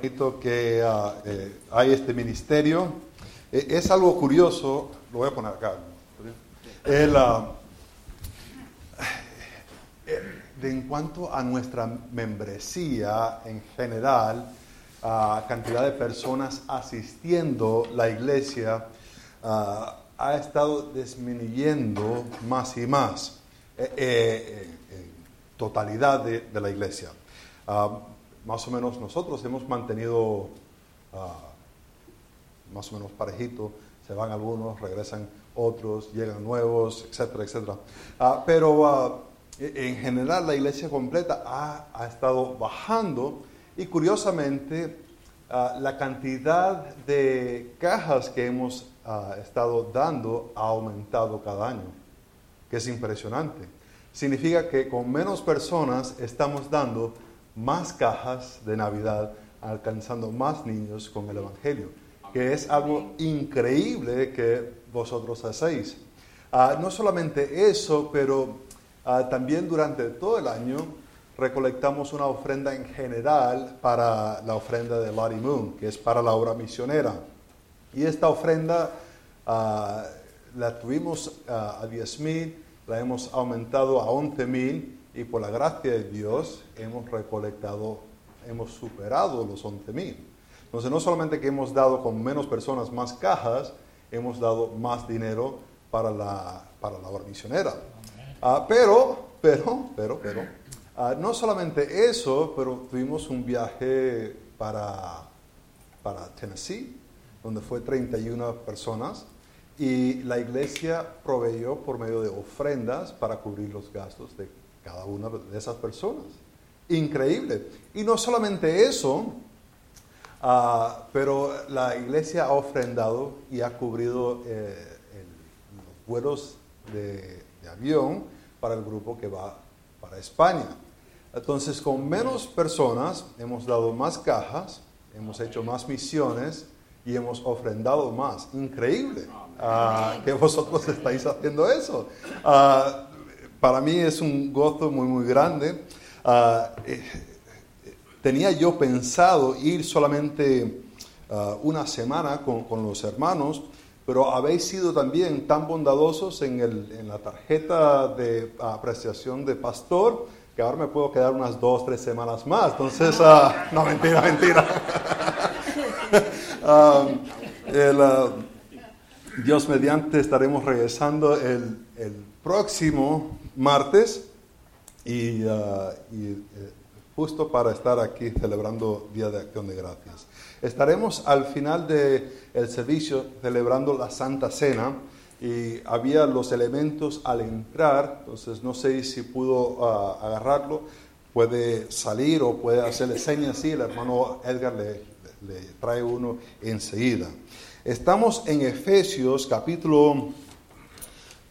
bonito que ah, eh, hay este ministerio. Eh, es algo curioso, lo voy a poner acá. El, ah, eh, de en cuanto a nuestra membresía en general, a cantidad de personas asistiendo la iglesia, ah, ha estado disminuyendo más y más en totalidad de, de la iglesia más o menos nosotros hemos mantenido ah, más o menos parejito, se van algunos, regresan otros, llegan nuevos, etcétera, etcétera. Ah, pero ah, e, en general la iglesia completa ha, estado bajando y curiosamente la cantidad de cajas que hemos estado dando ha aumentado cada año, que es impresionante. Significa que con menos personas estamos dando más cajas de Navidad, alcanzando más niños con el Evangelio, que es algo increíble que vosotros hacéis. Ah, no solamente eso, pero ah, también durante todo el año recolectamos una ofrenda en general para la ofrenda de Lottie Moon, que es para la obra misionera. Y esta ofrenda ah, la tuvimos a 10 mil, la hemos aumentado a 11 mil y por la gracia de Dios hemos recolectado, hemos superado los 11 mil. Entonces, no solamente que hemos dado con menos personas más cajas, hemos dado más dinero para la, para la obra misionera. Ah, pero, pero, pero, pero, ah, no solamente eso, pero tuvimos un viaje para, para Tennessee, donde fue 31 personas, y la iglesia proveyó por medio de ofrendas para cubrir los gastos de cada una de esas personas. Increíble. Y no solamente eso, ah, pero la iglesia ha ofrendado y ha cubrido eh, los vuelos de, avión para el grupo que va para España. Entonces, con menos personas hemos dado más cajas, hemos hecho más misiones y hemos ofrendado más. Increíble ah, que vosotros estáis haciendo eso. Ah, para mí es un gozo muy, muy grande. Ah, eh, tenía yo pensado ir solamente ah, una semana con, con, los hermanos, pero habéis sido también tan bondadosos en, el, en la tarjeta de apreciación de pastor que ahora me puedo quedar unas dos, tres semanas más. Entonces, ah, no, mentira, mentira. Dios mediante estaremos regresando el, el próximo martes y, uh, eh, justo para estar aquí celebrando Día de Acción de Gracias. Estaremos al final del el servicio celebrando la Santa Cena y había los elementos al entrar, entonces no sé si pudo uh, agarrarlo, puede salir o puede hacerle señas así, el hermano Edgar le trae uno enseguida. Estamos en Efesios capítulo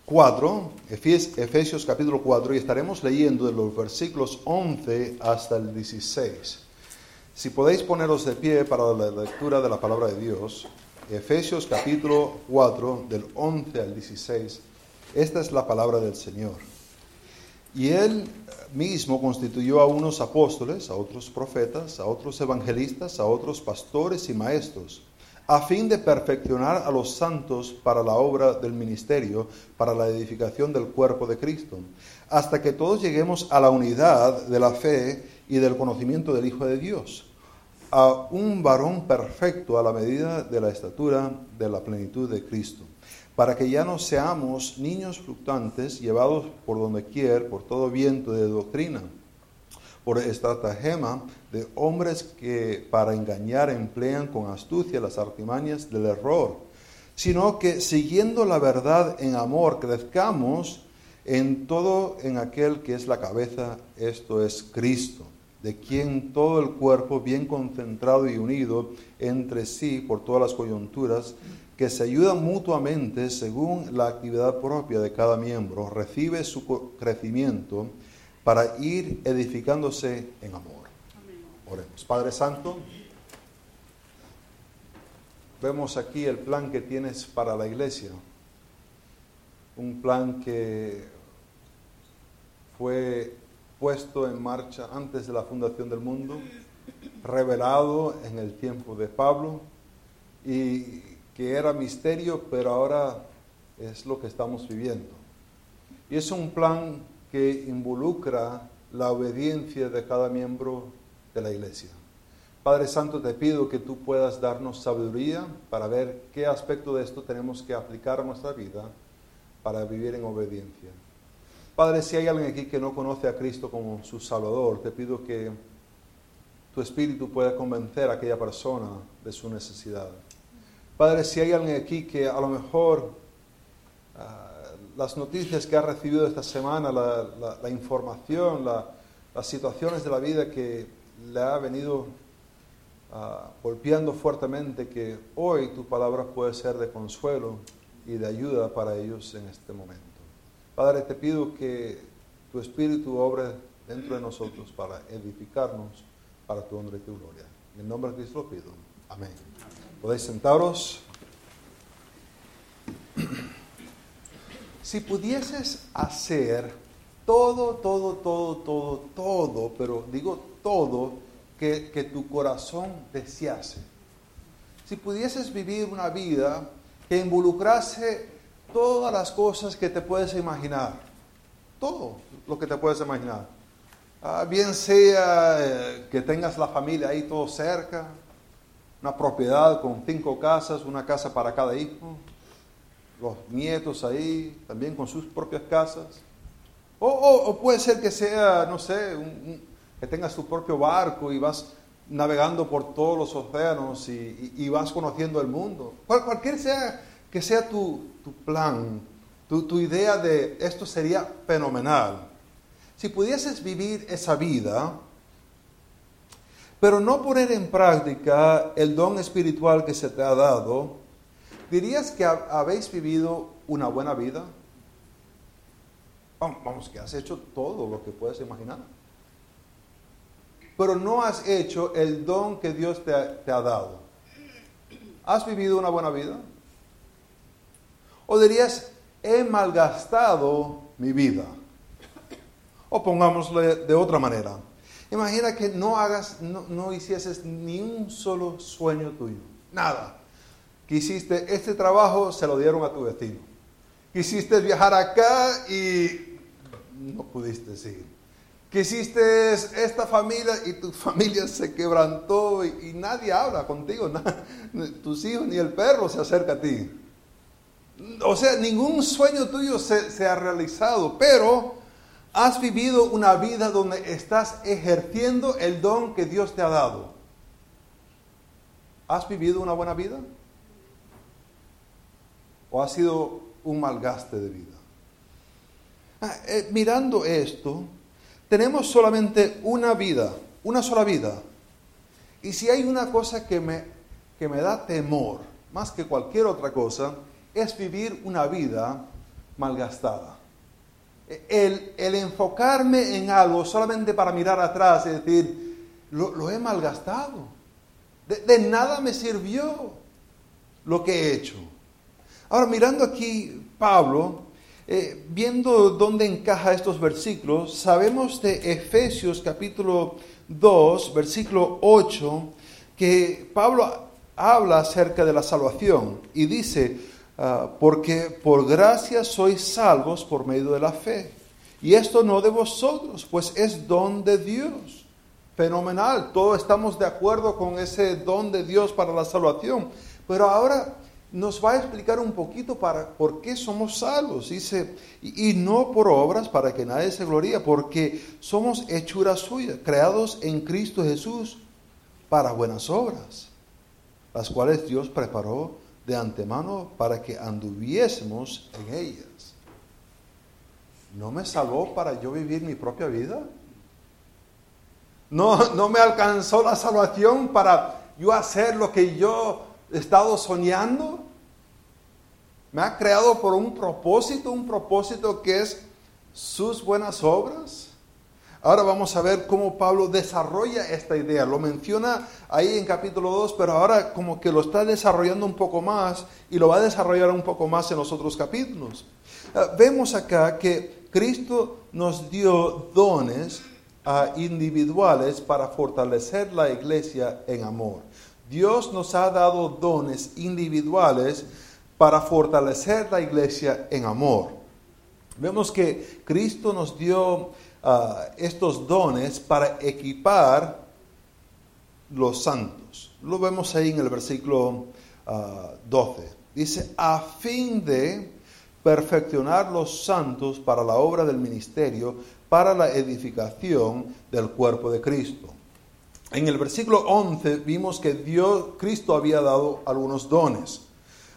4, Efesios capítulo 4, y estaremos leyendo de los versículos 11 hasta el 16. Si podéis poneros de pie para la lectura de la palabra de Dios, Efesios capítulo 4, del 11 al 16, esta es la palabra del Señor. Y Él mismo constituyó a unos apóstoles, a otros profetas, a otros evangelistas, a otros pastores y maestros a fin de perfeccionar a los santos para la obra del ministerio, para la edificación del cuerpo de Cristo, hasta que todos lleguemos a la unidad de la fe y del conocimiento del Hijo de Dios, a un varón perfecto a la medida de la estatura de la plenitud de Cristo, para que ya no seamos niños fluctuantes llevados por donde quiera, por todo viento de doctrina por estratagema de hombres que para engañar emplean con astucia las artimañas del error, sino que siguiendo la verdad en amor crezcamos en todo en aquel que es la cabeza, esto es Cristo, de quien todo el cuerpo bien concentrado y unido entre sí por todas las coyunturas, que se ayudan mutuamente según la actividad propia de cada miembro, recibe su crecimiento para ir edificándose en amor. Oremos. Padre Santo, vemos aquí el plan que tienes para la iglesia, un plan que fue puesto en marcha antes de la fundación del mundo revelado en el tiempo de Pablo y que era misterio, pero ahora es lo que estamos viviendo. Y es un plan que involucra la obediencia de cada miembro de la iglesia. Padre Santo, te pido que tú puedas darnos sabiduría para ver qué aspecto de esto tenemos que aplicar a nuestra vida para vivir en obediencia. Padre, si hay alguien aquí que no conoce a Cristo como su Salvador, te pido que tu Espíritu pueda convencer a aquella persona de su necesidad. Padre, si hay alguien aquí que a lo mejor ah, las noticias que ha recibido esta semana, la, información, las situaciones de la vida que le ha venido ah, golpeando fuertemente, que hoy tu palabra puede ser de consuelo y de ayuda para ellos en este momento. Padre, te pido que tu Espíritu obre dentro de nosotros para edificarnos para tu honra y tu gloria. En el nombre de Cristo lo pido. Amén. Podéis sentaros. Si pudieses hacer todo, todo, todo, todo, todo, pero digo todo, que, que tu corazón desease. Si pudieses vivir una vida que involucrase todas las cosas que te puedes imaginar, todo lo que te puedes imaginar. Ah, bien sea eh, que tengas la familia ahí todo cerca, una propiedad con cinco casas, una casa para cada hijo, los nietos ahí, también con sus propias casas. O, puede ser que sea, no sé, que tengas tu propio barco y vas navegando por todos los océanos y, vas conociendo el mundo. cualquier sea que sea tu, plan, tu, tu idea de esto sería fenomenal. Si pudieses vivir esa vida, pero no poner en práctica el don espiritual que se te ha dado, ¿dirías que habéis vivido una buena vida? Vamos, que has hecho todo lo que puedes imaginar. Pero no has hecho el don que Dios te ha, te ha dado. ¿Has vivido una buena vida? ¿O dirías, he malgastado mi vida? O pongámosle de otra manera, Imagina que no hagas, no, no hicieses ni un solo sueño tuyo, nada. Quisiste este trabajo, se lo dieron a tu vecino. Quisiste viajar acá y no pudiste seguir. Quisiste esta familia y tu familia se quebrantó y, nadie habla contigo. tus hijos ni el perro se acerca a ti. O sea, ningún sueño tuyo se, se ha realizado, pero ¿Has vivido una vida donde estás ejerciendo el don que Dios te ha dado? ¿Has vivido una buena vida? ¿O ha sido un malgaste de vida? Ah, eh, mirando esto, tenemos solamente una vida, una sola vida. Y si hay una cosa que me, que me da temor, más que cualquier otra cosa, es vivir una vida malgastada el, enfocarme en algo solamente para mirar atrás y decir, lo, he malgastado. De, nada me sirvió lo que he hecho. Ahora, mirando aquí Pablo, eh, viendo dónde encaja estos versículos, sabemos de Efesios capítulo 2, versículo 8, que Pablo habla acerca de la salvación y dice, Ah, porque por gracia sois salvos por medio de la fe. Y esto no de vosotros, pues es don de Dios. Fenomenal, todos estamos de acuerdo con ese don de Dios para la salvación. Pero ahora nos va a explicar un poquito para por qué somos salvos. Dice, y, no por obras para que nadie se gloríe, porque somos hechuras suyas, creados en Cristo Jesús para buenas obras, las cuales Dios preparó de antemano para que anduviésemos en ellas. ¿No me salvó para yo vivir mi propia vida? ¿No, no me alcanzó la salvación para yo hacer lo que yo estado soñando? Me ha creado por un propósito, un propósito que es sus buenas obras. Ahora vamos a ver cómo Pablo desarrolla esta idea. Lo menciona ahí en capítulo 2, pero ahora como que lo está desarrollando un poco más y lo va a desarrollar un poco más en los otros capítulos. Ah, vemos acá que Cristo nos dio dones ah, individuales para fortalecer la iglesia en amor. Dios nos ha dado dones individuales para fortalecer la iglesia en amor. Vemos que Cristo nos dio ah, estos dones para equipar los santos. Lo vemos ahí en el versículo 12. Ah, Dice, a fin de perfeccionar los santos para la obra del ministerio, para la edificación del cuerpo de Cristo. En el versículo 11 vimos que Dios, Cristo había dado algunos dones.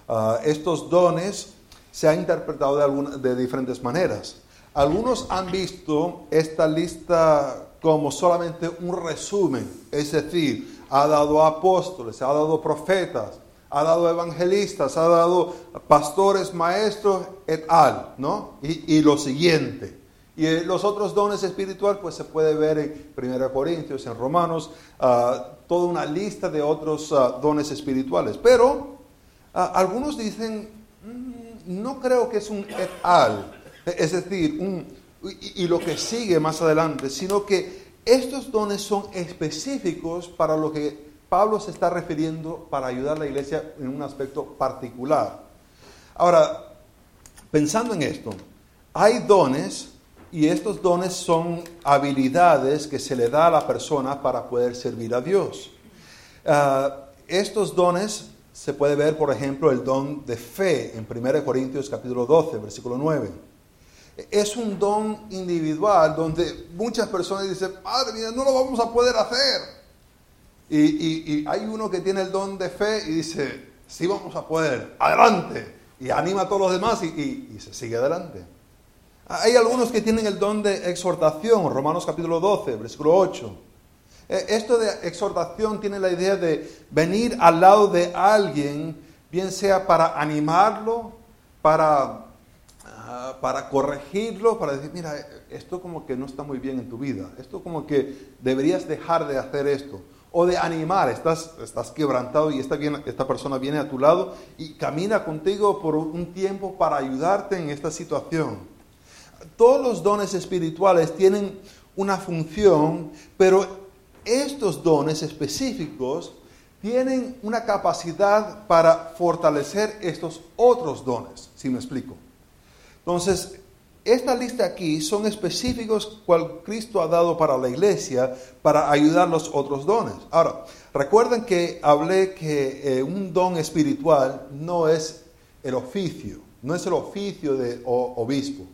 Ah, estos dones se han interpretado de, diferentes maneras. Algunos han visto esta lista como solamente un resumen, es decir, ha dado apóstoles, ha dado profetas, ha dado evangelistas, ha dado pastores, maestros, et al, ¿no? Y, lo siguiente. Y eh, los otros dones espirituales, pues se puede ver en 1 Corintios, en Romanos, ah, toda una lista de otros ah, dones espirituales. Pero ah, algunos dicen, mm, no creo que es un et al, es decir, y, y lo que sigue más adelante, sino que estos dones son específicos para lo que Pablo se está refiriendo para ayudar a la iglesia en un aspecto particular. Ahora, pensando en esto, hay dones y estos dones son habilidades que se le da a la persona para poder servir a Dios. Ah, estos dones se puede ver, por ejemplo, el don de fe en 1 Corintios capítulo 12, versículo 9. Es un don individual donde muchas personas dicen, madre mía, no lo vamos a poder hacer. Y, hay uno que tiene el don de fe y dice, sí vamos a poder, adelante. Y anima a todos los demás y, se sigue adelante. Hay algunos que tienen el don de exhortación, Romanos capítulo 12, versículo 8. E, esto de exhortación tiene la idea de venir al lado de alguien, bien sea para animarlo, para, ah, para corregirlo, para decir, mira, esto como que no está muy bien en tu vida, esto como que deberías dejar de hacer esto o de animar, estás, estás quebrantado y esta, esta persona viene a tu lado y camina contigo por un tiempo para ayudarte en esta situación. Todos los dones espirituales tienen una función, pero estos dones específicos tienen una capacidad para fortalecer estos otros dones, si me explico. Entonces, esta lista aquí son específicos cual Cristo ha dado para la iglesia para ayudar los otros dones. Ahora, recuerden que hablé que eh, un don espiritual no es el oficio, no es el oficio de obispo,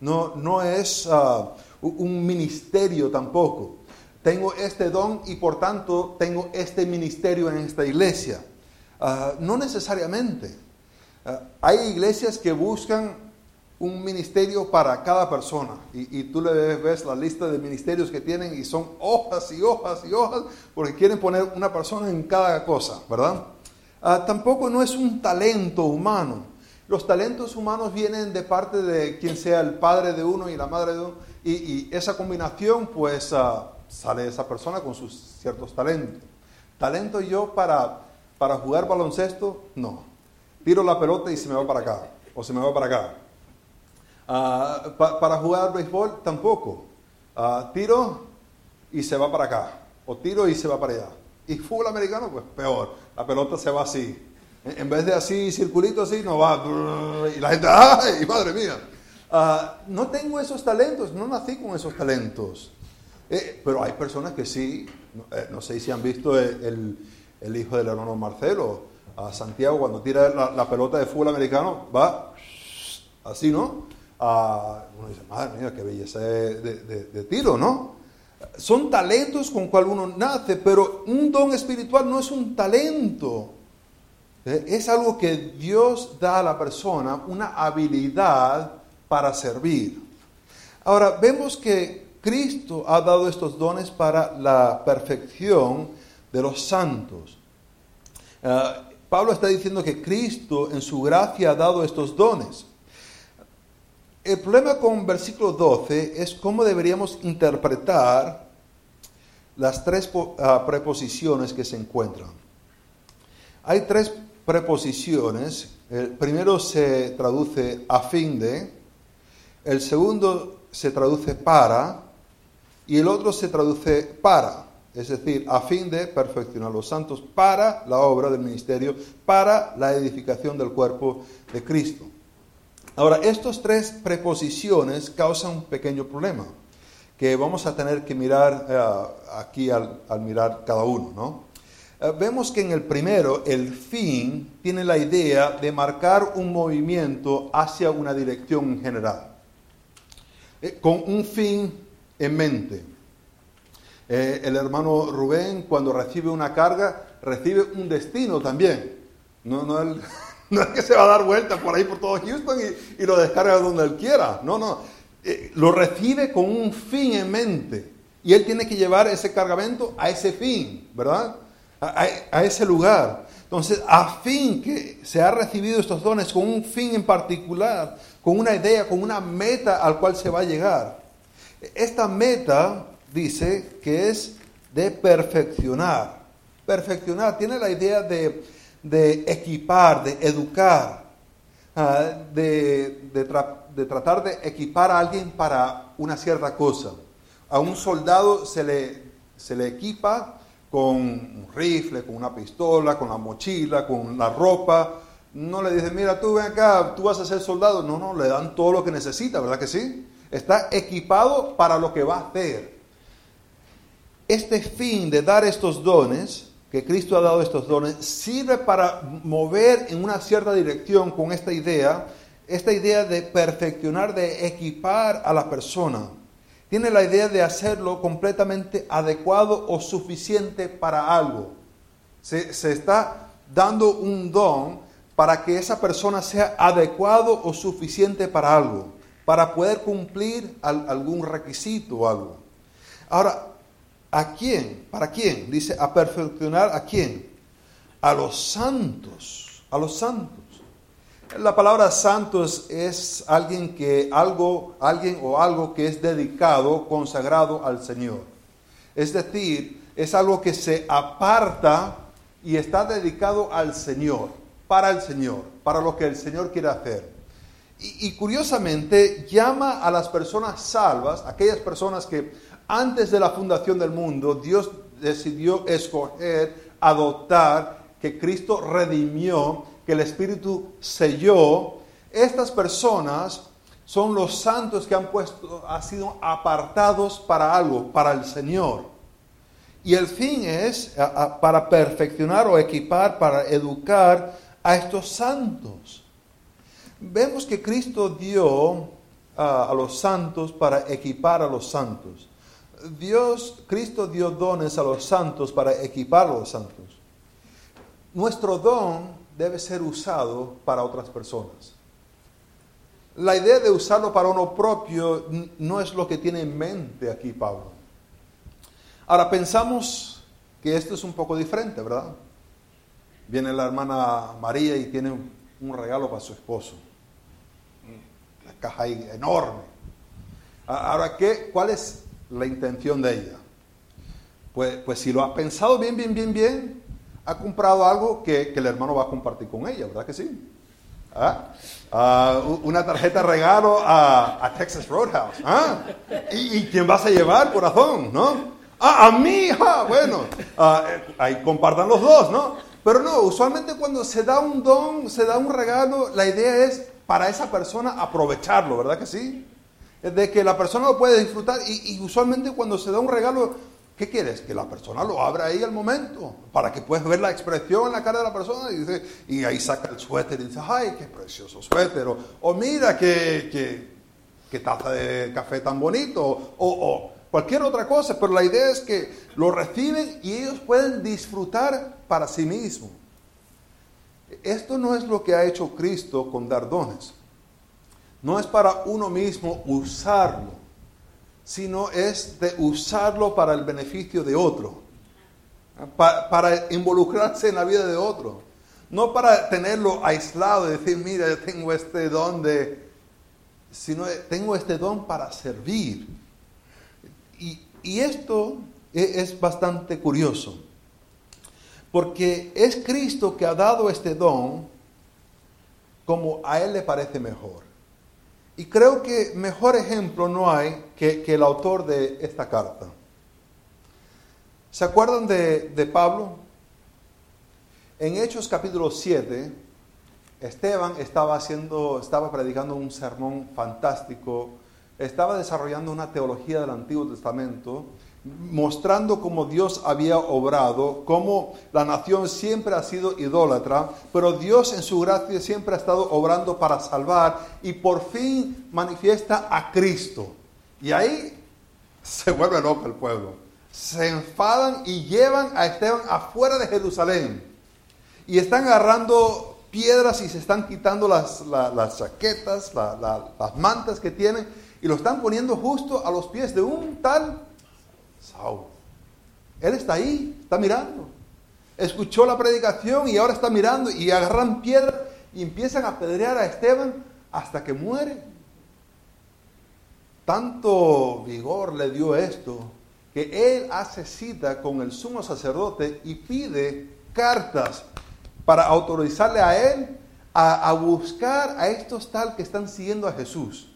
no, no es ah, un ministerio tampoco. Tengo este don y por tanto tengo este ministerio en esta iglesia. Ah, no necesariamente. Ah, hay iglesias que buscan un ministerio para cada persona. Y, tú le ves la lista de ministerios que tienen y son hojas y hojas y hojas porque quieren poner una persona en cada cosa, ¿verdad? Tampoco no es un talento humano. Los talentos humanos vienen de parte de quien sea el padre de uno y la madre de uno. Y, esa combinación, pues uh, sale esa persona con sus ciertos talentos. ¿Talento yo para, para jugar baloncesto? No. Tiro la pelota y se me va para acá. O se me va para acá Ah, para jugar béisbol tampoco. Ah, tiro y se va para acá. O tiro y se va para allá. Y fútbol americano, pues peor. La pelota se va así. En, vez de así, circulito así, no va. Y la gente, ¡ay, madre mía! Ah, no tengo esos talentos, no nací con esos talentos. Eh, pero hay personas que sí. No, eh, sé si han visto el, hijo del hermano Marcelo, a Santiago, cuando tira la, pelota de fútbol americano, va así, ¿no? uno dice, madre mía, qué belleza de, tiro, ¿no? Son talentos con cual uno nace, pero un don espiritual no es un talento. ¿Eh? Es algo que Dios da a la persona, una habilidad para servir. Ahora, vemos que Cristo ha dado estos dones para la perfección de los santos. Eh, Pablo está diciendo que Cristo en su gracia ha dado estos dones. El problema con versículo 12 es cómo deberíamos interpretar las tres ah, preposiciones que se encuentran. Hay tres preposiciones. El primero se traduce a fin de, el segundo se traduce para y el otro se traduce para, es decir, a fin de perfeccionar los santos para la obra del ministerio, para la edificación del cuerpo de Cristo. Ahora, estas tres preposiciones causan un pequeño problema que vamos a tener que mirar eh, aquí al, mirar cada uno, ¿no? Eh, vemos que en el primero, el fin tiene la idea de marcar un movimiento hacia una dirección general, eh, con un fin en mente. el hermano Rubén, cuando recibe una carga, recibe un destino también. No, no, no es que se va a dar vuelta por ahí por todo Houston y, y lo descarga donde él quiera. No, no. Eh, lo recibe con un fin en mente. Y él tiene que llevar ese cargamento a ese fin, ¿verdad? A, ese lugar. Entonces, a fin que se ha recibido estos dones con un fin en particular, con una idea, con una meta al cual se va a llegar. Esta meta dice que es de perfeccionar. Perfeccionar tiene la idea de, equipar, de educar, ah, de, tratar de equipar a alguien para una cierta cosa. A un soldado se le equipa con un rifle, con una pistola, con la mochila, con la ropa. No le dicen, mira, tú ven acá, tú vas a ser soldado. No, no, le dan todo lo que necesita, ¿verdad que sí? Está equipado para lo que va a hacer. Este fin de dar estos dones, que Cristo ha dado estos dones, sirve para mover en una cierta dirección con esta idea esta idea de perfeccionar, de equipar a la persona. Tiene la idea de hacerlo completamente adecuado o suficiente para algo. Se, está dando un don para que esa persona sea adecuado o suficiente para algo, para poder cumplir algún requisito o algo. Ahora, ¿a quién? ¿Para quién? Dice, a perfeccionar a quién? A los santos, a los santos. La palabra santos es alguien que algo, alguien o algo que es dedicado, consagrado al Señor. Es decir, es algo que se aparta y está dedicado al Señor, para el Señor, para lo que el Señor quiere hacer. Y, y curiosamente llama a las personas salvas, aquellas personas que antes de la fundación del mundo Dios decidió escoger, adoptar, que Cristo redimió que el Espíritu selló, estas personas son los santos que han puesto, han sido apartados para algo, para el Señor. Y el fin es para perfeccionar o equipar, para educar a estos santos. Vemos que Cristo dio a los santos para equipar a los santos. Dios, Cristo dio dones a los santos para equipar a los santos. Nuestro don debe ser usado para otras personas. La idea de usarlo para uno propio no es lo que tiene en mente aquí Pablo. Ahora pensamos que esto es un poco diferente, ¿verdad? Viene la hermana María y tiene un regalo para su esposo. La caja ahí enorme. Ahora, ¿qué, ¿cuál es la intención de ella? Pues, pues si lo ha pensado bien, bien, bien, bien, ha comprado algo que, el hermano va a compartir con ella, ¿verdad que sí? ¿Ah? Ah, una tarjeta regalo a, Texas Roadhouse. ¿Ah? ¿Y, quién vas a llevar, corazón? ¿No? Ah, a mí, bueno, eh, ahí compartan los dos, ¿no? Pero no, usualmente cuando se da un don, se da un regalo, la idea es para esa persona aprovecharlo, ¿verdad que sí? De que la persona lo puede disfrutar y, y usualmente cuando se da un regalo ¿Qué quieres? Que la persona lo abra ahí al momento, para que puedas ver la expresión en la cara de la persona y, dice, y ahí saca el suéter y dice, ay, qué precioso suéter, o, mira qué, qué, taza de café tan bonito, o, o cualquier otra cosa, pero la idea es que lo reciben y ellos pueden disfrutar para sí mismos. Esto no es lo que ha hecho Cristo con dar dones. No es para uno mismo usarlo sino es de usarlo para el beneficio de otro, para, involucrarse en la vida de otro, no para tenerlo aislado y decir, mira, yo tengo este don de, sino tengo este don para servir. Y, y esto e, es bastante curioso, porque es Cristo que ha dado este don como a Él le parece mejor. Y creo que mejor ejemplo no hay que, el autor de esta carta. ¿Se acuerdan de, de Pablo? En Hechos capítulo 7, Esteban estaba haciendo, estaba predicando un sermón fantástico, estaba desarrollando una teología del Antiguo Testamento, mostrando cómo Dios había obrado, cómo la nación siempre ha sido idólatra, pero Dios en su gracia siempre ha estado obrando para salvar y por fin manifiesta a Cristo. Y ahí se vuelve loco el pueblo. Se enfadan y llevan a Esteban afuera de Jerusalén. Y están agarrando piedras y se están quitando las, chaquetas, las mantas que tienen y lo están poniendo justo a los pies de un tal Saúl. Él está ahí, está mirando. Escuchó la predicación y ahora está mirando y agarran piedras y empiezan a apedrear a Esteban hasta que muere. Tanto vigor le dio esto que él hace cita con el sumo sacerdote y pide cartas para autorizarle a él a, a buscar a estos tal que están siguiendo a Jesús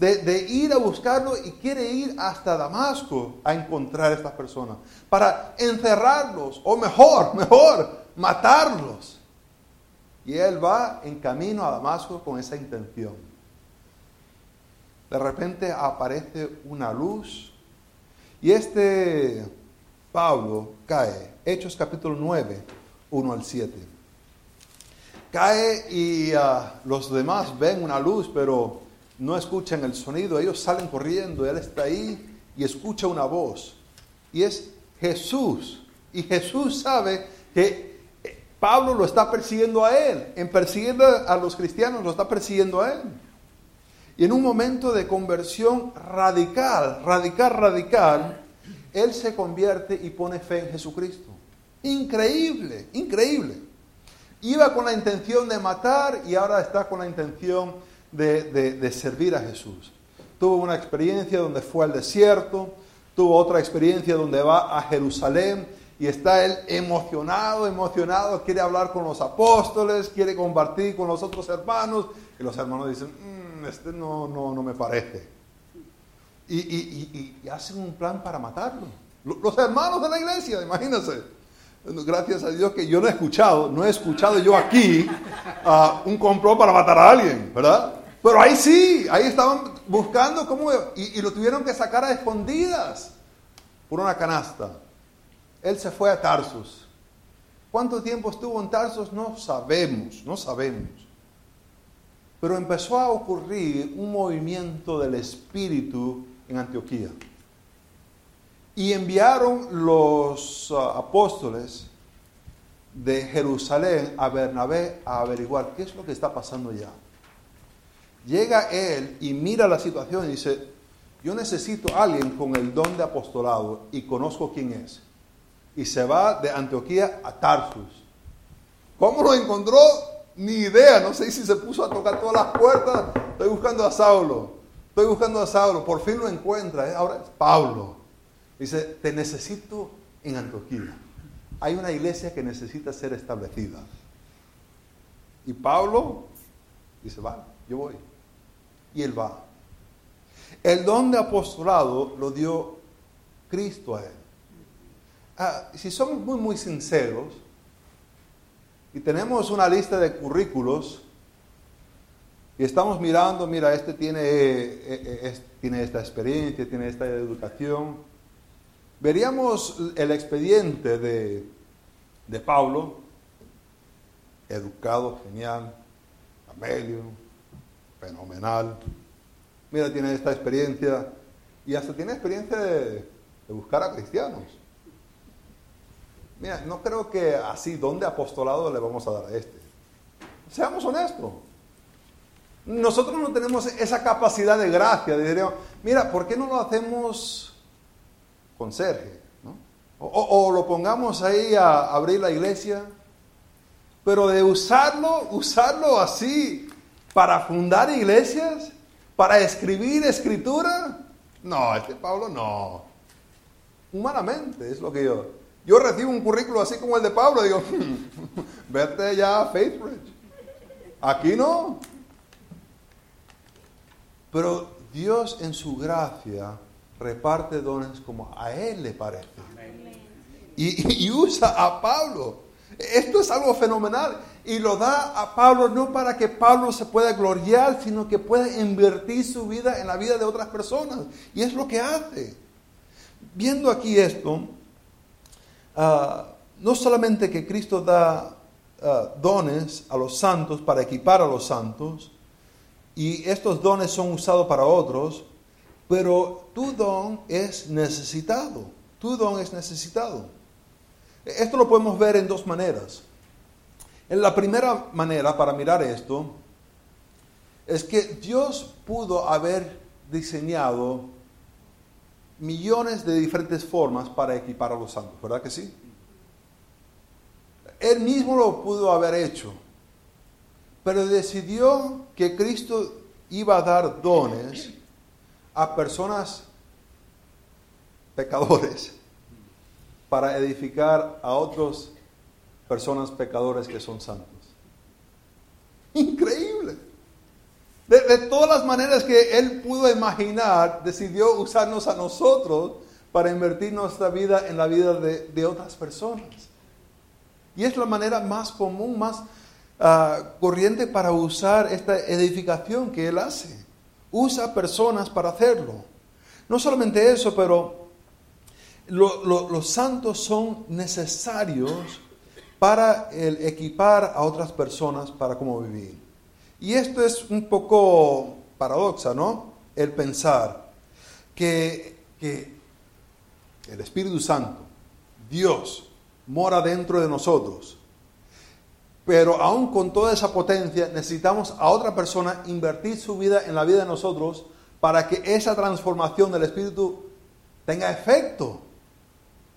de, ir a buscarlo y quiere ir hasta Damasco a encontrar a estas personas, para encerrarlos, o mejor, mejor, matarlos. Y él va en camino a Damasco con esa intención. De repente aparece una luz y este Pablo cae. Hechos capítulo 9, 1 al 7. Cae y ah, los demás ven una luz, pero no escuchan el sonido, ellos salen corriendo, Él está ahí y escucha una voz. Y es Jesús. Y Jesús sabe que Pablo lo está persiguiendo a Él. En persiguiendo a los cristianos, lo está persiguiendo a Él. Y en un momento de conversión radical, radical, radical, Él se convierte y pone fe en Jesucristo. Increíble, increíble. Iba con la intención de matar y ahora está con la intención de, servir a Jesús. Tuvo una experiencia donde fue al desierto, tuvo otra experiencia donde va a Jerusalén y está él emocionado, emocionado, quiere hablar con los apóstoles, quiere compartir con los otros hermanos y los hermanos dicen, mm, este no, no, no me parece. Y, y, y, hacen un plan para matarlo. Los hermanos de la iglesia, imagínense. Gracias a Dios que yo no he escuchado, no he escuchado yo aquí uh, un complot para matar a alguien, ¿verdad? Pero ahí sí, ahí estaban buscando cómo... Y, lo tuvieron que sacar a escondidas por una canasta. Él se fue a Tarsus. ¿Cuánto tiempo estuvo en Tarsus? No sabemos, no sabemos. Pero empezó a ocurrir un movimiento del Espíritu en Antioquía. Y enviaron los uh, apóstoles de Jerusalén a Bernabé a averiguar qué es lo que está pasando allá. Llega él y mira la situación y dice, yo necesito a alguien con el don de apostolado y conozco quién es. Y se va de Antioquía a Tarsus. ¿Cómo lo encontró? Ni idea, no sé si se puso a tocar todas las puertas. Estoy buscando a Saulo, estoy buscando a Saulo, por fin lo encuentra. ¿eh? Ahora es Pablo. Dice, te necesito en Antioquía. Hay una iglesia que necesita ser establecida. Y Pablo dice, va, yo voy y él va. El don de apostolado lo dio Cristo a él. Ah, si somos muy, muy sinceros y tenemos una lista de currículos y estamos mirando, mira, este tiene, eh, eh, tiene esta experiencia, tiene esta educación, veríamos el expediente de, de Pablo, educado, genial, Amelio, fenomenal. Mira, tiene esta experiencia y hasta tiene experiencia de, buscar a cristianos. Mira, no creo que así, ¿dónde apostolado le vamos a dar a este? Seamos honestos. Nosotros no tenemos esa capacidad de gracia mira, ¿por qué no lo hacemos con Sergio? O, o, lo pongamos ahí a abrir la iglesia, pero de usarlo, usarlo así para fundar iglesias, para escribir escritura. No, este Pablo no. Humanamente es lo que yo. Yo recibo un currículo así como el de Pablo, digo, vete ya a Faithbridge. Aquí no. Pero Dios en su gracia reparte dones como a Él le parece. Y, y, usa a Pablo. Esto es algo fenomenal. Y lo da a Pablo no para que Pablo se pueda gloriar, sino que pueda invertir su vida en la vida de otras personas. Y es lo que hace. Viendo aquí esto, ah, no solamente que Cristo da ah, dones a los santos para equipar a los santos, y estos dones son usados para otros, pero tu don es necesitado. Tu don es necesitado. Esto lo podemos ver en dos maneras. En la primera manera para mirar esto es que Dios pudo haber diseñado millones de diferentes formas para equipar a los santos, ¿verdad que sí? Él mismo lo pudo haber hecho, pero decidió que Cristo iba a dar dones a personas pecadores para edificar a otras personas pecadores que son santos. Increíble. De, todas las maneras que él pudo imaginar, decidió usarnos a nosotros para invertir nuestra vida en la vida de, otras personas. Y es la manera más común, más ah, corriente para usar esta edificación que él hace. Usa personas para hacerlo. No solamente eso, pero los santos son necesarios para el equipar a otras personas para cómo vivir. Y esto es un poco paradoxa, ¿no? El pensar que, el Espíritu Santo, Dios, mora dentro de nosotros. Pero aún con toda esa potencia necesitamos a otra persona invertir su vida en la vida de nosotros para que esa transformación del Espíritu tenga efecto.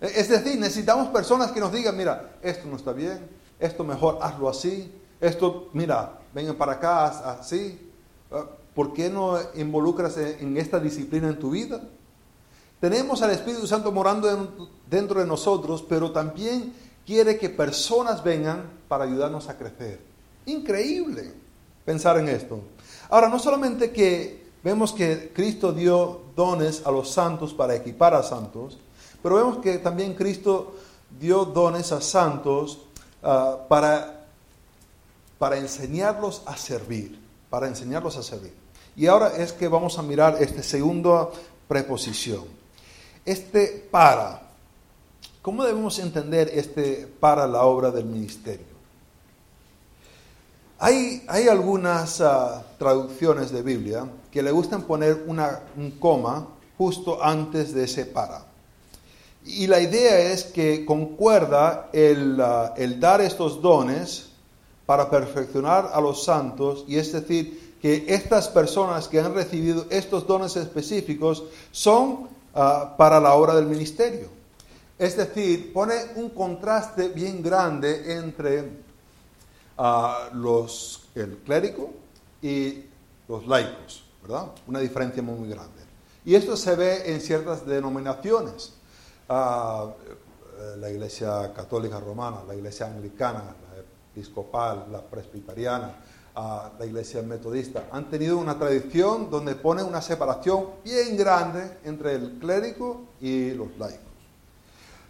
Es decir, necesitamos personas que nos digan, mira, esto no está bien, esto mejor hazlo así, esto, mira, vengan para acá, así. Ah, ¿Por qué no involucras en esta disciplina en tu vida? Tenemos al Espíritu Santo morando dentro de nosotros, pero también quiere que personas vengan para ayudarnos a crecer. Increíble pensar en esto. Ahora, no solamente que vemos que Cristo dio dones a los santos para equipar a santos, pero vemos que también Cristo dio dones a santos ah, para, para enseñarlos a servir, para enseñarlos a servir. Y ahora es que vamos a mirar esta segunda preposición. Este para. ¿Cómo debemos entender este para la obra del ministerio? Hay, hay algunas ah, traducciones de Biblia que le gustan poner una, un coma justo antes de ese para. Y la idea es que concuerda el, uh, el, dar estos dones para perfeccionar a los santos, y es decir, que estas personas que han recibido estos dones específicos son uh, para la obra del ministerio. Es decir, pone un contraste bien grande entre los, el clérigo y los laicos, ¿verdad? Una diferencia muy, muy grande. Y esto se ve en ciertas denominaciones eh, la Iglesia Católica Romana, la Iglesia Anglicana, la Episcopal, la Presbiteriana, a la Iglesia Metodista, han tenido una tradición donde pone una separación bien grande entre el clérigo y los laicos.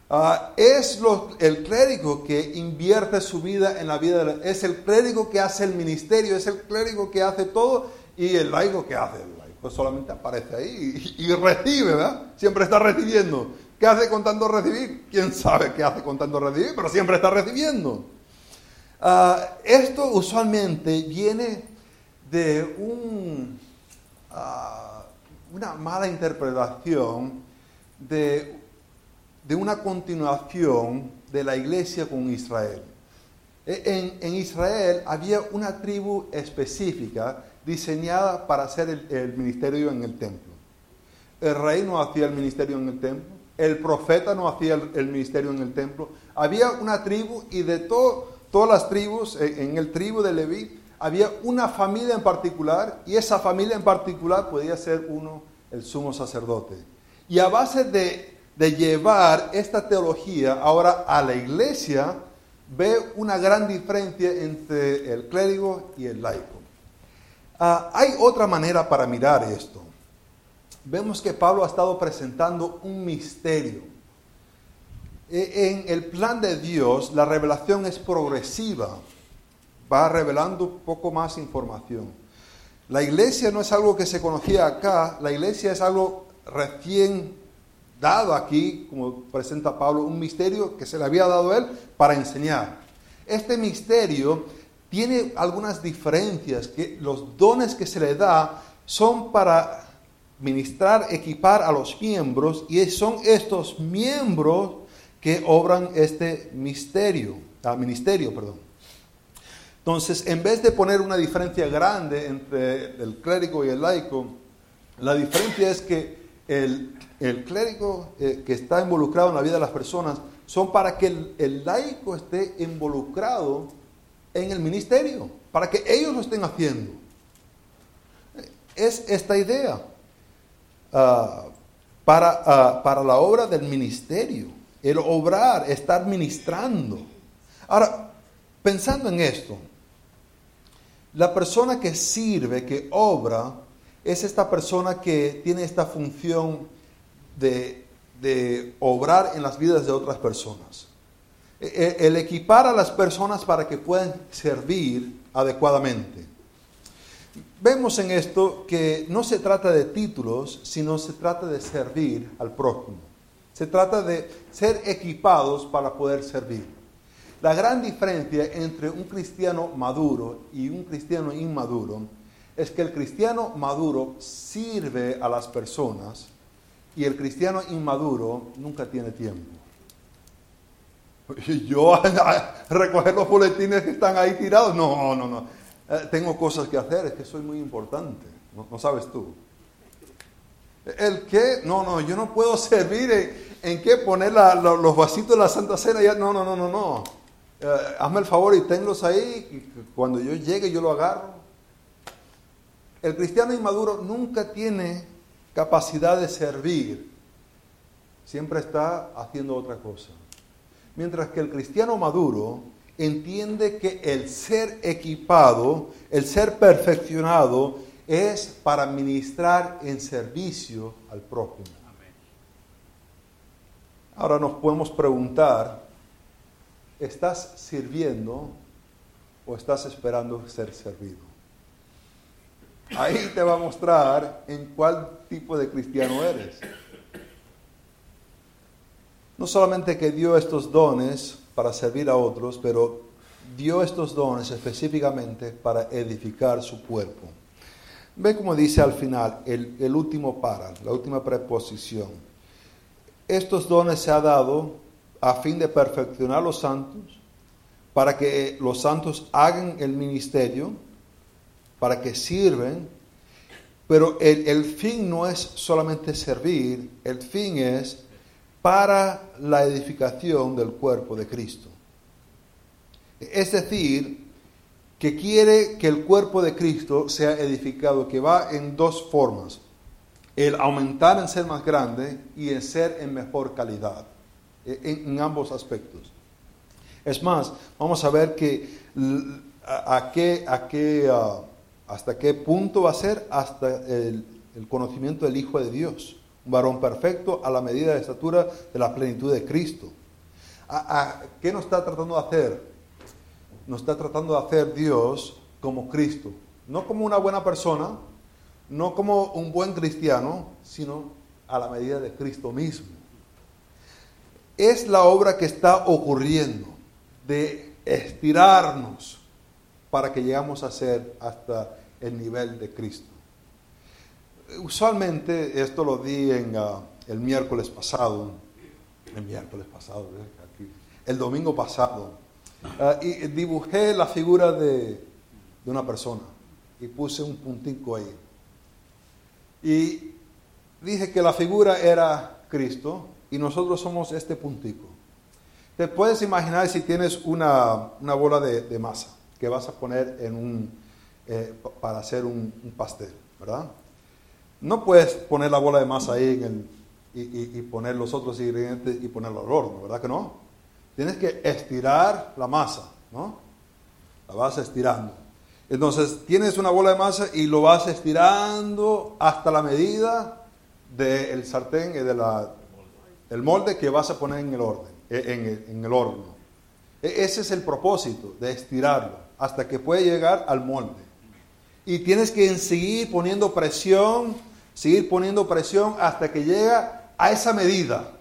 Ah, es el clérigo que invierte su vida en la vida, es el clérigo que hace el ministerio, es el clérigo que hace todo y el laico que hace. El laico solamente aparece ahí y, y recibe, ¿verdad? Siempre está recibiendo. ¿Qué hace con tanto recibir? ¿Quién sabe qué hace con tanto recibir? Pero siempre está recibiendo. Ah, esto usualmente viene de ah, una mala interpretación de, de, una continuación de la iglesia con Israel. E, en, Israel había una tribu específica diseñada para hacer el ministerio en el templo. El rey no hacía el ministerio en el templo el profeta no hacía el, ministerio en el templo. Había una tribu y de todas las tribus, en, el tribu de Leví, había una familia en particular y esa familia en particular podía ser uno, el sumo sacerdote. Y a base de, llevar esta teología ahora a la iglesia, ve una gran diferencia entre el clérigo y el laico. Ah, hay otra manera para mirar esto. Vemos que Pablo ha estado presentando un misterio. E, en el plan de Dios, la revelación es progresiva. Va revelando poco más información. La iglesia no es algo que se conocía acá, la iglesia es algo recién dado aquí, como presenta Pablo, un misterio que se le había dado a él para enseñar. Este misterio tiene algunas diferencias, que los dones que se le da son para ministrar, equipar a los miembros, y son estos miembros que obran este misterio, ah, ministerio, perdón. Entonces, en vez de poner una diferencia grande entre el clérigo y el laico, la diferencia es que el, el clérigo eh, que está involucrado en la vida de las personas son para que el, laico esté involucrado en el ministerio, para que ellos lo estén haciendo. Es esta idea ah, para, ah, para la obra del ministerio, el obrar, estar ministrando. Ahora, pensando en esto, la persona que sirve, que obra, es esta persona que tiene esta función de, obrar en las vidas de otras personas. E, e, el equipar a las personas para que puedan servir adecuadamente. Vemos en esto que no se trata de títulos, sino se trata de servir al prójimo. Se trata de ser equipados para poder servir. La gran diferencia entre un cristiano maduro y un cristiano inmaduro es que el cristiano maduro sirve a las personas y el cristiano inmaduro nunca tiene tiempo. Yo recoger los boletines que están ahí tirados, no, no, no. Eh, tengo cosas que hacer, es que soy muy importante, no, sabes tú. ¿El qué? No, no, yo no puedo servir en, qué poner los vasitos de la Santa Cena. Ya, no, no, no, no, no. Eh, hazme el favor y tenlos ahí. Cuando yo llegue, yo lo agarro. El cristiano inmaduro nunca tiene capacidad de servir. Siempre está haciendo otra cosa. Mientras que el cristiano maduro entiende que el ser equipado, el ser perfeccionado, es para ministrar en servicio al prójimo. Ahora nos podemos preguntar, ¿estás sirviendo o estás esperando ser servido? Ahí te va a mostrar en cuál tipo de cristiano eres. No solamente que dio estos dones para servir a otros, pero dio estos dones específicamente para edificar su cuerpo. Ve como dice al final, el, último para, la última preposición. Estos dones se ha dado a fin de perfeccionar los santos, para que los santos hagan el ministerio para que sirven, pero el, fin no es solamente servir, el fin es para la edificación del cuerpo de Cristo. Es decir, que quiere que el cuerpo de Cristo sea edificado, que va en dos formas. El aumentar en ser más grande y en ser en mejor calidad, en, ambos aspectos. Es más, vamos a ver que a, qué, a qué ah, ¿Hasta qué punto va a ser? Hasta el, conocimiento del Hijo de Dios. Un varón perfecto a la medida de estatura de la plenitud de Cristo. ¿A, qué nos está tratando de hacer? Nos está tratando de hacer Dios como Cristo. No como una buena persona, no como un buen cristiano, sino a la medida de Cristo mismo. Es la obra que está ocurriendo de estirarnos para que lleguemos a ser hasta el nivel de Cristo. Usualmente, esto lo di en, ah, el miércoles pasado, el miércoles pasado, el domingo pasado, ah, y dibujé la figura de, de una persona y puse un puntico ahí. Y dije que la figura era Cristo y nosotros somos este puntico. Te puedes imaginar si tienes una, una bola de, masa que vas a poner en un, eh, para hacer un, pastel, ¿verdad? No puedes poner la bola de masa ahí y, poner los otros ingredientes y ponerlo al horno, ¿verdad que no? Tienes que estirar la masa, ¿no? La vas estirando. Entonces tienes una bola de masa y lo vas estirando hasta la medida del sartén y de la, del molde que vas a poner en el, orden, eh, en el horno. E, ese es el propósito de estirarlo hasta que puede llegar al molde. Y tienes que seguir poniendo presión, seguir poniendo presión hasta que llega a esa medida.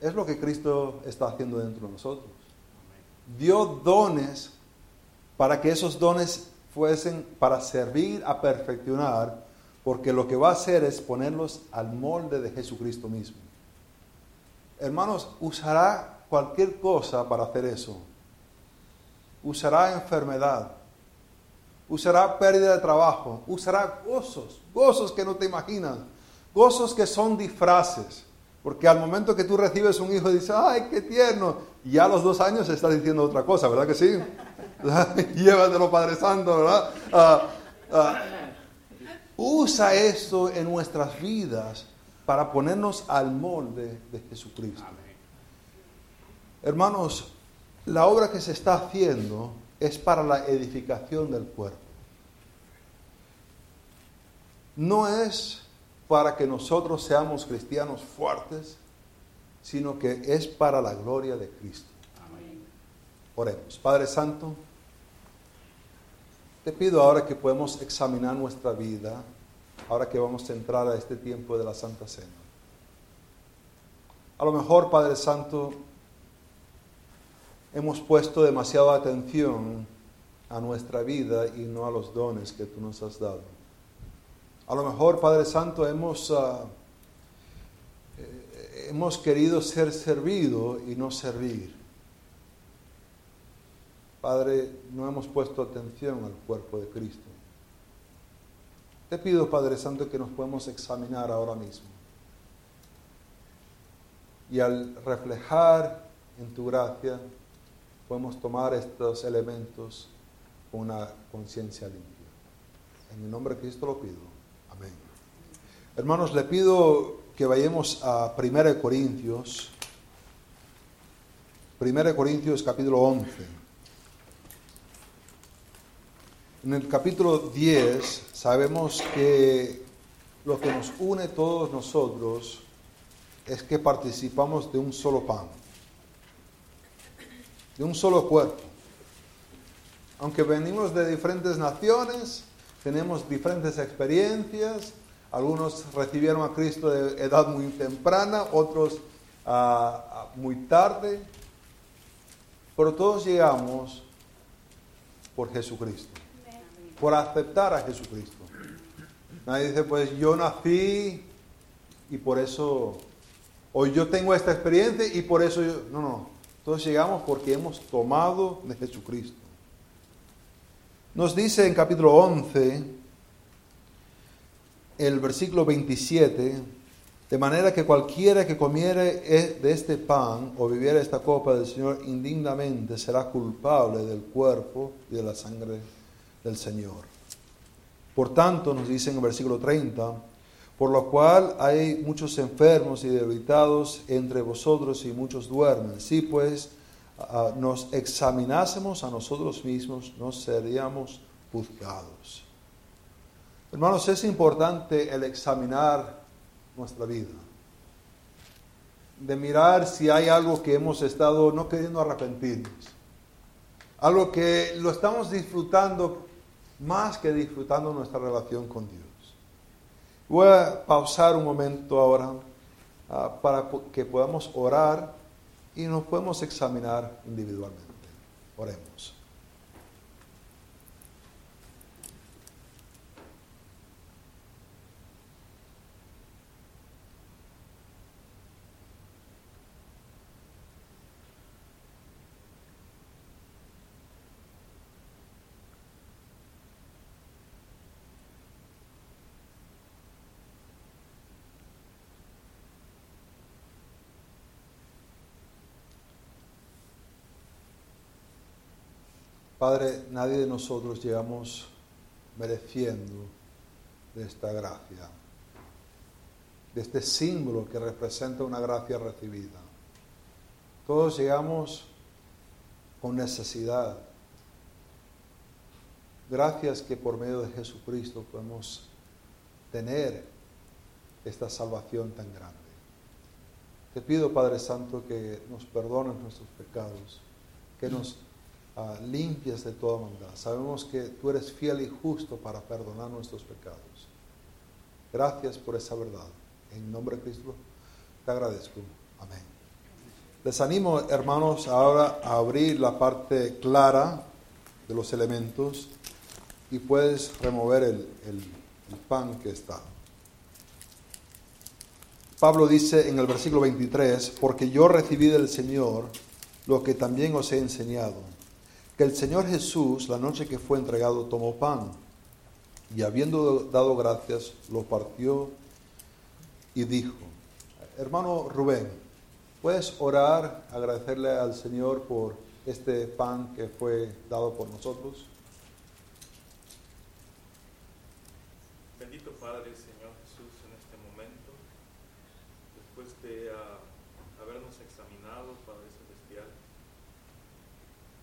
Es lo que Cristo está haciendo dentro de nosotros. Dio dones para que esos dones fuesen para servir a perfeccionar, porque lo que va a hacer es ponerlos al molde de Jesucristo mismo. Hermanos, usará cualquier cosa para hacer eso. Usará enfermedad, usará pérdida de trabajo, usará gozos, gozos que no te imaginas, gozos que son disfraces. Porque al momento que tú recibes un hijo, dices, ay, qué tierno. Y ya a los dos años está diciendo otra cosa, ¿verdad que sí? Llévatelo, Padre Santo, ¿verdad? Ah, ah, usa eso en nuestras vidas para ponernos al molde de Jesucristo. Hermanos, la obra que se está haciendo es para la edificación del cuerpo. No es para que nosotros seamos cristianos fuertes, sino que es para la gloria de Cristo. Oremos. Padre Santo, te pido ahora que podemos examinar nuestra vida, ahora que vamos a entrar a este tiempo de la Santa Cena. A lo mejor, Padre Santo, hemos puesto demasiada atención a nuestra vida y no a los dones que tú nos has dado. A lo mejor, Padre Santo, hemos, ah, eh, hemos querido ser servido y no servir. Padre, no hemos puesto atención al cuerpo de Cristo. Te pido, Padre Santo, que nos podamos examinar ahora mismo. Y al reflejar en tu gracia, podemos tomar estos elementos con una conciencia limpia. En el nombre de Cristo lo pido. Hermanos, le pido que vayamos a 1 Corintios, 1 Corintios capítulo 11. En el capítulo 10 sabemos que lo que nos une todos nosotros es que participamos de un solo pan, de un solo cuerpo. Aunque venimos de diferentes naciones, tenemos diferentes experiencias, algunos recibieron a Cristo de edad muy temprana, otros ah, muy tarde, pero todos llegamos por Jesucristo, por aceptar a Jesucristo. Nadie dice, pues yo nací y por eso, o yo tengo esta experiencia y por eso yo, no, no, todos llegamos porque hemos tomado de Jesucristo. Nos dice en capítulo 11, el versículo 27, de manera que cualquiera que comiere e, de este pan o viviera esta copa del Señor indignamente será culpable del cuerpo y de la sangre del Señor. Por tanto, nos dice en el versículo 30, por lo cual hay muchos enfermos y debilitados entre vosotros y muchos duermen. Si pues nos examinásemos a nosotros mismos, no seríamos juzgados. Hermanos, es importante el examinar nuestra vida, de mirar si hay algo que hemos estado no queriendo arrepentirnos, algo que lo estamos disfrutando más que disfrutando nuestra relación con Dios. Voy a pausar un momento ahora ah, para que podamos orar y nos podemos examinar individualmente. Oremos. Padre, nadie de nosotros llegamos mereciendo de esta gracia, de este símbolo que representa una gracia recibida. Todos llegamos con necesidad. gracias que por medio de Jesucristo podemos tener esta salvación tan grande. Te pido, Padre Santo, que nos perdones nuestros pecados, que nos ah, limpies de toda maldad. Sabemos que tú eres fiel y justo para perdonar nuestros pecados. Gracias por esa verdad. En nombre de Cristo te agradezco. Amén. Les animo, hermanos, ahora a abrir la parte clara de los elementos y puedes remover el, el pan que está. Pablo dice en el versículo 23, porque yo recibí del Señor lo que también os he enseñado, que el Señor Jesús, la noche que fue entregado, tomó pan y habiendo dado gracias, lo partió y dijo, hermano Rubén, ¿puedes orar, agradecerle al Señor por este pan que fue dado por nosotros? Bendito Padre, Señor Jesús, en este momento, después de habernos examinado, Padre Celestial,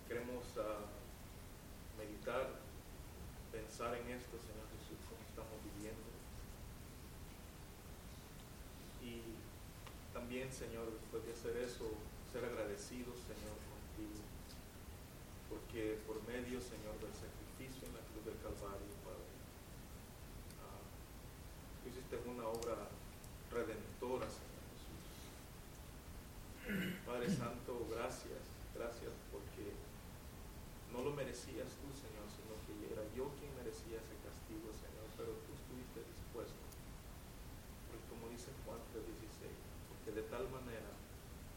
queremos uh, meditar, pensar en esto, Señor Jesús, cómo estamos viviendo. Y también, Señor, después de hacer eso, ser agradecidos, Señor, contigo, porque por medio, Señor, del sacrificio en la cruz del Calvario, Padre, tú hiciste una obra redentora, Señor Jesús. Padre Santo, gracias, gracias porque no lo merecías tú, Señor, sino que era yo quien merecía ese castigo, Señor, pero tú estuviste dispuesto. Porque como dice Juan 3:16, de tal manera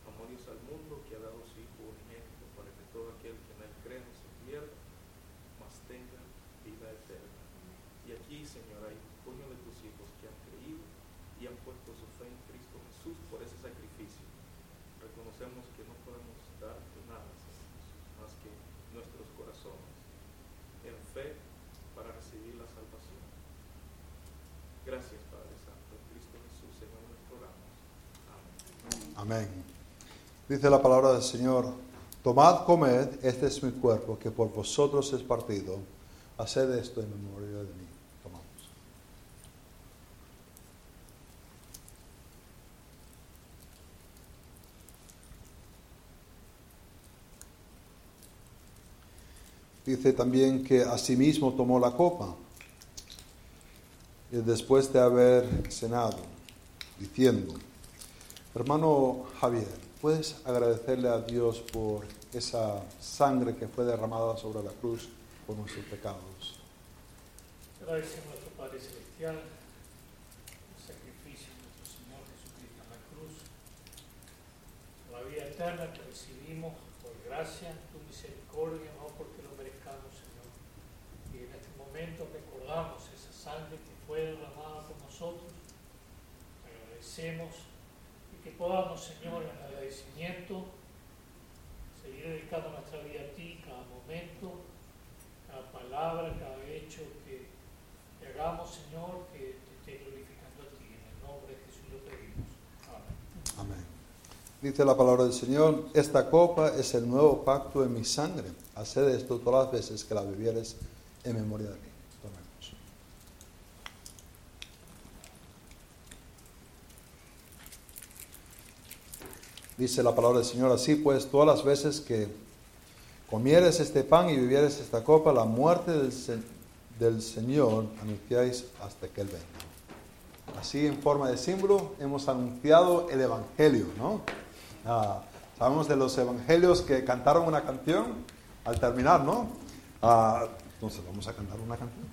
amó Dios al mundo que ha dado su Hijo unigénito para que todo aquel que en él cree no se pierda, mas tenga vida eterna. Y aquí, Señor, hay puño de tus hijos que han creído y han puesto su fe en Cristo Jesús por ese sacrificio. Reconocemos que no podemos darte nada, Señor más que nuestros corazones, en fe para recibir la salvación. Gracias, Padre Santo, en Cristo Jesús, Señor, nuestro oramos. Amén. Dice la palabra del Señor, tomad, comed, este es mi cuerpo, que por vosotros es partido. Haced esto en memoria de mí. Tomamos. Dice también que asimismo tomó la copa y después de haber cenado, diciendo, hermano Javier, ¿puedes agradecerle a Dios por esa sangre que fue derramada sobre la cruz por nuestros pecados? Agradecemos a nuestro Padre Celestial el sacrificio de nuestro Señor Jesucristo en la cruz, la vida eterna que recibimos por gracia, tu misericordia, no porque lo merezcamos, Señor. Y en este momento recordamos esa sangre que fue derramada por nosotros, agradecemos que podamos, Señor, en agradecimiento, seguir dedicando nuestra vida a ti cada momento, cada palabra, cada hecho que que hagamos, Señor, que te esté glorificando a ti. En el nombre de Jesús lo pedimos. Amén. Amén. Dice la palabra del Señor, esta copa es el nuevo pacto en mi sangre. Haced esto todas las veces que la bebieres en memoria de mí. Dice la palabra del Señor, así pues, todas las veces que comieres este pan y bebieres esta copa, la muerte del, del Señor anunciáis hasta que Él venga. Así, en forma de símbolo, hemos anunciado el Evangelio, ¿no? Ah, sabemos de los evangelios que cantaron una canción al terminar, ¿no? Ah, entonces, vamos a cantar una canción.